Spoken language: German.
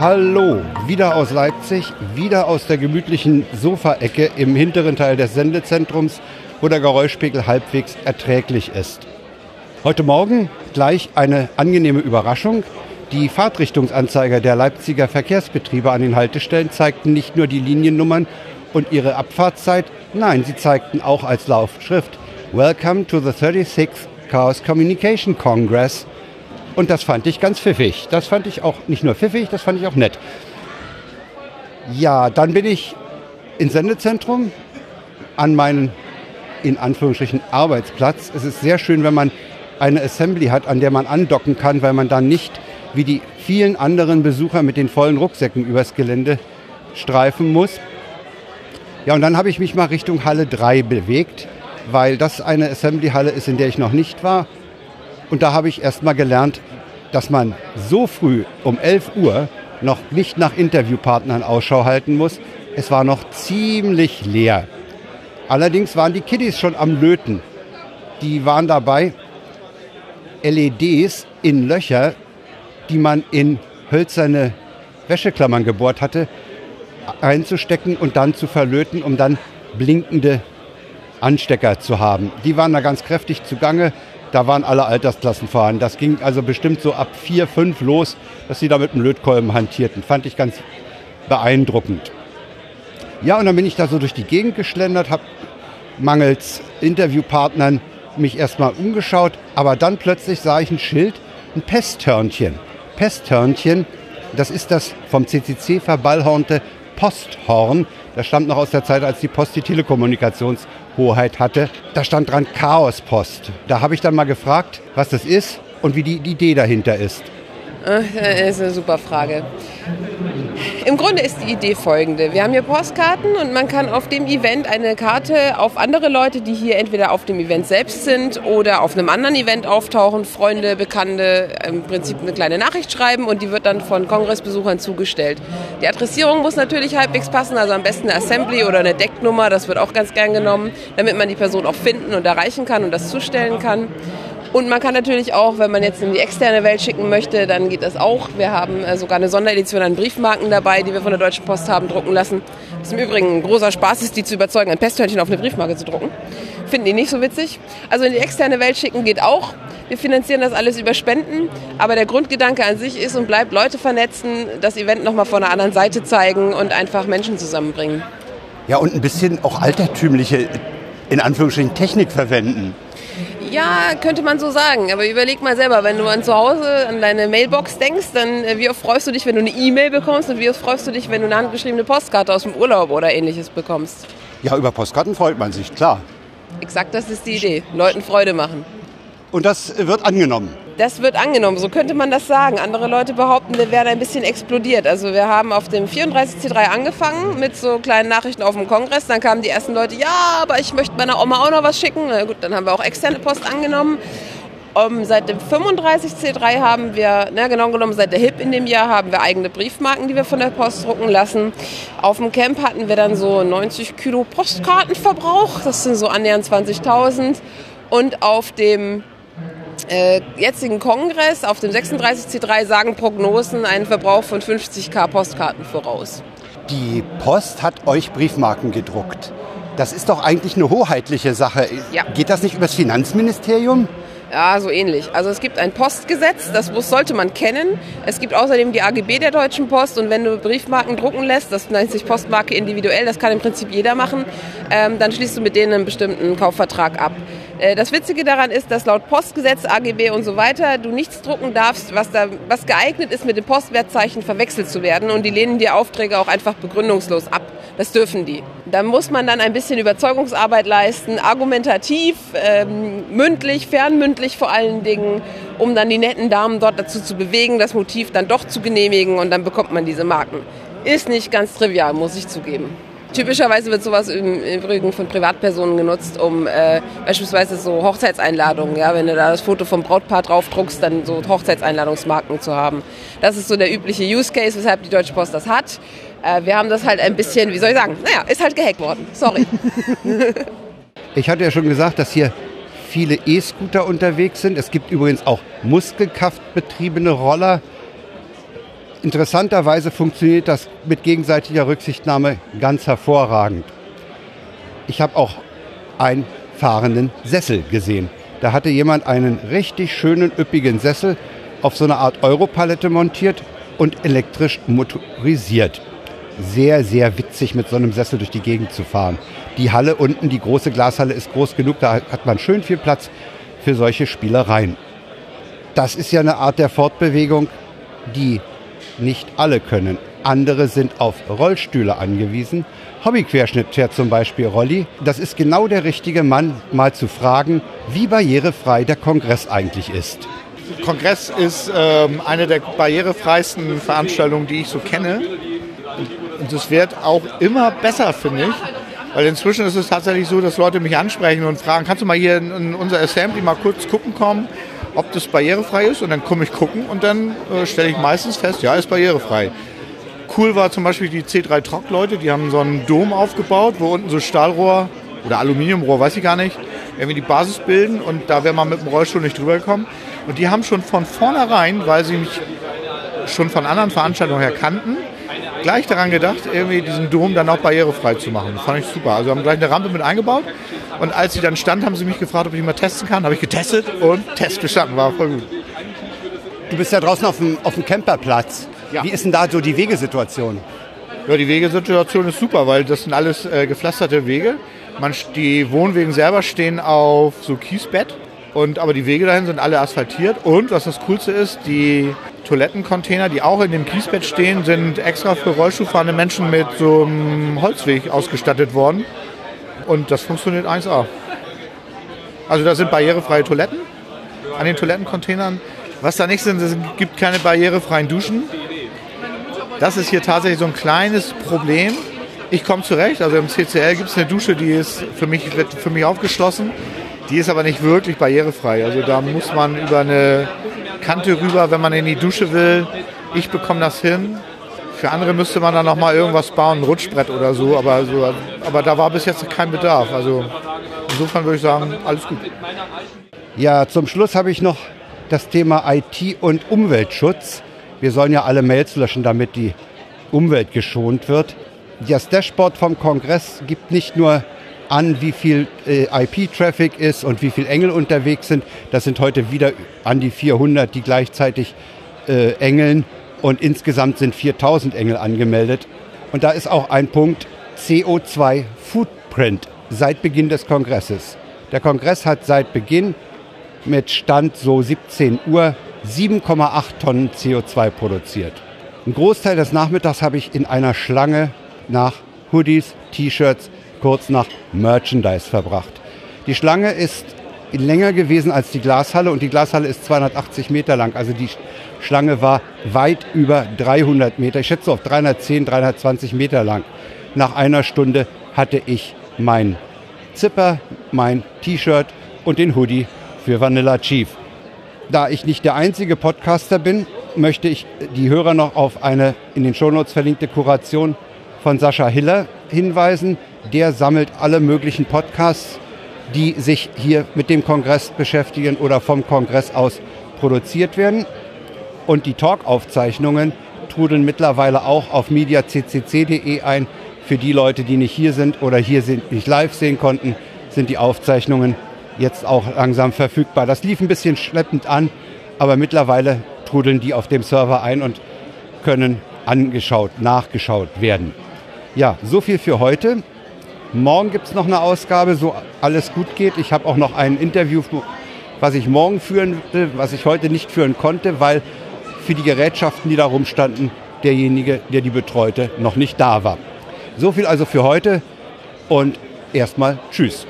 Hallo, wieder aus Leipzig, wieder aus der gemütlichen Sofaecke im hinteren Teil des Sendezentrums, wo der Geräuschpegel halbwegs erträglich ist. Heute Morgen gleich eine angenehme Überraschung. Die Fahrtrichtungsanzeiger der Leipziger Verkehrsbetriebe an den Haltestellen zeigten nicht nur die Liniennummern und ihre Abfahrtszeit, nein, sie zeigten auch als Laufschrift Welcome to the 36th Chaos Communication Congress und das fand ich ganz pfiffig. Das fand ich auch nicht nur pfiffig, das fand ich auch nett. Ja, dann bin ich ins Sendezentrum an meinen, in Anführungsstrichen, Arbeitsplatz. Es ist sehr schön, wenn man eine Assembly hat, an der man andocken kann, weil man dann nicht wie die vielen anderen Besucher mit den vollen Rucksäcken übers Gelände streifen muss. Ja, und dann habe ich mich mal Richtung Halle 3 bewegt, weil das eine Assembly-Halle ist, in der ich noch nicht war. Und da habe ich erst mal gelernt, dass man so früh um 11 Uhr noch nicht nach Interviewpartnern Ausschau halten muss. Es war noch ziemlich leer. Allerdings waren die Kiddies schon am Löten. Die waren dabei, LEDs in Löcher, die man in hölzerne Wäscheklammern gebohrt hatte, einzustecken und dann zu verlöten, um dann blinkende Anstecker zu haben. Die waren da ganz kräftig zugange. Da waren alle Altersklassen vorhanden. Das ging also bestimmt so ab vier, fünf los, dass sie da mit dem Lötkolben hantierten. Fand ich ganz beeindruckend. Ja, und dann bin ich da so durch die Gegend geschlendert, habe mangels Interviewpartnern mich erstmal umgeschaut, aber dann plötzlich sah ich ein Schild, ein Pesthörnchen. Pesthörnchen, das ist das vom CCC verballhornte Posthorn. Das stammt noch aus der Zeit, als die Post die Telekommunikationshoheit hatte. Da stand dran Chaospost. Da habe ich dann mal gefragt, was das ist und wie die Idee dahinter ist. Das ist eine super Frage. Im Grunde ist die Idee folgende. Wir haben hier Postkarten und man kann auf dem Event eine Karte auf andere Leute, die hier entweder auf dem Event selbst sind oder auf einem anderen Event auftauchen, Freunde, Bekannte, im Prinzip eine kleine Nachricht schreiben und die wird dann von Kongressbesuchern zugestellt. Die Adressierung muss natürlich halbwegs passen, also am besten eine Assembly oder eine Decknummer, das wird auch ganz gern genommen, damit man die Person auch finden und erreichen kann und das zustellen kann. Und man kann natürlich auch, wenn man jetzt in die externe Welt schicken möchte, dann geht das auch. Wir haben äh, sogar eine Sonderedition an Briefmarken dabei, die wir von der Deutschen Post haben drucken lassen. Was im Übrigen ein großer Spaß ist, die zu überzeugen, ein Pesthörnchen auf eine Briefmarke zu drucken. Finden die nicht so witzig. Also in die externe Welt schicken geht auch. Wir finanzieren das alles über Spenden. Aber der Grundgedanke an sich ist und bleibt, Leute vernetzen, das Event nochmal von einer anderen Seite zeigen und einfach Menschen zusammenbringen. Ja, und ein bisschen auch altertümliche, in Anführungsstrichen, Technik verwenden. Ja, könnte man so sagen. Aber überleg mal selber, wenn du an zu Hause an deine Mailbox denkst, dann äh, wie oft freust du dich, wenn du eine E-Mail bekommst und wie oft freust du dich, wenn du eine handgeschriebene Postkarte aus dem Urlaub oder ähnliches bekommst? Ja, über Postkarten freut man sich, klar. Exakt, das ist die Idee. Leuten Freude machen. Und das wird angenommen. Das wird angenommen, so könnte man das sagen. Andere Leute behaupten, wir wären ein bisschen explodiert. Also wir haben auf dem 34C3 angefangen mit so kleinen Nachrichten auf dem Kongress. Dann kamen die ersten Leute, ja, aber ich möchte meiner Oma auch noch was schicken. Na gut, dann haben wir auch externe Post angenommen. Um, seit dem 35C3 haben wir, na, genau genommen seit der HIP in dem Jahr, haben wir eigene Briefmarken, die wir von der Post drucken lassen. Auf dem Camp hatten wir dann so 90 Kilo Postkartenverbrauch, das sind so annähernd 20.000. Und auf dem äh, jetzigen Kongress auf dem 36C3 sagen Prognosen einen Verbrauch von 50k Postkarten voraus. Die Post hat euch Briefmarken gedruckt. Das ist doch eigentlich eine hoheitliche Sache. Ja. Geht das nicht über das Finanzministerium? Ja, so ähnlich. Also es gibt ein Postgesetz, das sollte man kennen. Es gibt außerdem die AGB der Deutschen Post und wenn du Briefmarken drucken lässt, das nennt sich Postmarke individuell, das kann im Prinzip jeder machen, ähm, dann schließt du mit denen einen bestimmten Kaufvertrag ab. Äh, das Witzige daran ist, dass laut Postgesetz, AGB und so weiter du nichts drucken darfst, was, da, was geeignet ist, mit dem Postwertzeichen verwechselt zu werden. Und die lehnen dir Aufträge auch einfach begründungslos ab. Das dürfen die. Da muss man dann ein bisschen Überzeugungsarbeit leisten, argumentativ, ähm, mündlich, fernmündlich vor allen Dingen, um dann die netten Damen dort dazu zu bewegen, das Motiv dann doch zu genehmigen und dann bekommt man diese Marken. Ist nicht ganz trivial, muss ich zugeben. Typischerweise wird sowas im Übrigen von Privatpersonen genutzt, um äh, beispielsweise so Hochzeitseinladungen, ja, wenn du da das Foto vom Brautpaar draufdruckst, dann so Hochzeitseinladungsmarken zu haben. Das ist so der übliche Use Case, weshalb die Deutsche Post das hat. Äh, wir haben das halt ein bisschen, wie soll ich sagen, naja, ist halt gehackt worden. Sorry. ich hatte ja schon gesagt, dass hier viele E-Scooter unterwegs sind. Es gibt übrigens auch Muskelkraftbetriebene Roller. Interessanterweise funktioniert das mit gegenseitiger Rücksichtnahme ganz hervorragend. Ich habe auch einen fahrenden Sessel gesehen. Da hatte jemand einen richtig schönen, üppigen Sessel auf so eine Art Europalette montiert und elektrisch motorisiert. Sehr, sehr witzig, mit so einem Sessel durch die Gegend zu fahren. Die Halle unten, die große Glashalle, ist groß genug, da hat man schön viel Platz für solche Spielereien. Das ist ja eine Art der Fortbewegung, die nicht alle können. Andere sind auf Rollstühle angewiesen. Hobbyquerschnitt fährt zum Beispiel Rolli. Das ist genau der richtige Mann, mal zu fragen, wie barrierefrei der Kongress eigentlich ist. Kongress ist ähm, eine der barrierefreisten Veranstaltungen, die ich so kenne. Und es wird auch immer besser, finde ich. Weil inzwischen ist es tatsächlich so, dass Leute mich ansprechen und fragen, kannst du mal hier in unser Assembly mal kurz gucken kommen, ob das barrierefrei ist? Und dann komme ich gucken und dann äh, stelle ich meistens fest, ja, ist barrierefrei. Cool war zum Beispiel die C3 Trock-Leute, die haben so einen Dom aufgebaut, wo unten so Stahlrohr oder Aluminiumrohr, weiß ich gar nicht, irgendwie die Basis bilden und da wäre man mit dem Rollstuhl nicht drüber gekommen. Und die haben schon von vornherein, weil sie mich schon von anderen Veranstaltungen her kannten, gleich daran gedacht, irgendwie diesen Dom dann auch barrierefrei zu machen. Das fand ich super. Also haben gleich eine Rampe mit eingebaut. Und als sie dann stand, haben sie mich gefragt, ob ich mal testen kann. Habe ich getestet und Test bestanden. War voll gut. Du bist ja draußen auf dem, auf dem Camperplatz. Ja. Wie ist denn da so die Wegesituation? Ja, die Wegesituation ist super, weil das sind alles äh, gepflasterte Wege. Man, die Wohnwegen selber stehen auf so Kiesbett. Und, aber die Wege dahin sind alle asphaltiert. Und was das Coolste ist, die Toilettencontainer, die auch in dem Kiesbett stehen, sind extra für Rollstuhlfahrende Menschen mit so einem Holzweg ausgestattet worden. Und das funktioniert 1A. Also da sind barrierefreie Toiletten an den Toilettencontainern. Was da nicht sind, es gibt keine barrierefreien Duschen. Das ist hier tatsächlich so ein kleines Problem. Ich komme zurecht. Also im CCL gibt es eine Dusche, die ist für mich, wird für mich aufgeschlossen. Die ist aber nicht wirklich barrierefrei. Also da muss man über eine Kante rüber, wenn man in die Dusche will. Ich bekomme das hin. Für andere müsste man dann noch mal irgendwas bauen, ein Rutschbrett oder so. Aber, so, aber da war bis jetzt kein Bedarf. Also insofern würde ich sagen, alles gut. Ja, zum Schluss habe ich noch das Thema IT und Umweltschutz. Wir sollen ja alle Mails löschen, damit die Umwelt geschont wird. Das Dashboard vom Kongress gibt nicht nur an, wie viel äh, IP-Traffic ist und wie viel Engel unterwegs sind. Das sind heute wieder an die 400, die gleichzeitig äh, engeln. Und insgesamt sind 4000 Engel angemeldet. Und da ist auch ein Punkt CO2 Footprint seit Beginn des Kongresses. Der Kongress hat seit Beginn mit Stand so 17 Uhr 7,8 Tonnen CO2 produziert. Ein Großteil des Nachmittags habe ich in einer Schlange nach Hoodies, T-Shirts, kurz nach Merchandise verbracht. Die Schlange ist länger gewesen als die Glashalle und die Glashalle ist 280 Meter lang. Also die Schlange war weit über 300 Meter. Ich schätze auf 310, 320 Meter lang. Nach einer Stunde hatte ich mein Zipper, mein T-Shirt und den Hoodie für Vanilla Chief. Da ich nicht der einzige Podcaster bin, möchte ich die Hörer noch auf eine in den Shownotes verlinkte Kuration von Sascha Hiller hinweisen. Der sammelt alle möglichen Podcasts, die sich hier mit dem Kongress beschäftigen oder vom Kongress aus produziert werden. Und die Talk-Aufzeichnungen trudeln mittlerweile auch auf mediaccc.de ein. Für die Leute, die nicht hier sind oder hier sind, nicht live sehen konnten, sind die Aufzeichnungen jetzt auch langsam verfügbar. Das lief ein bisschen schleppend an, aber mittlerweile trudeln die auf dem Server ein und können angeschaut, nachgeschaut werden. Ja, so viel für heute. Morgen gibt es noch eine Ausgabe, so alles gut geht. Ich habe auch noch ein Interview, was ich morgen führen will, was ich heute nicht führen konnte, weil für die Gerätschaften, die da rumstanden, derjenige, der die betreute, noch nicht da war. So viel also für heute und erstmal Tschüss.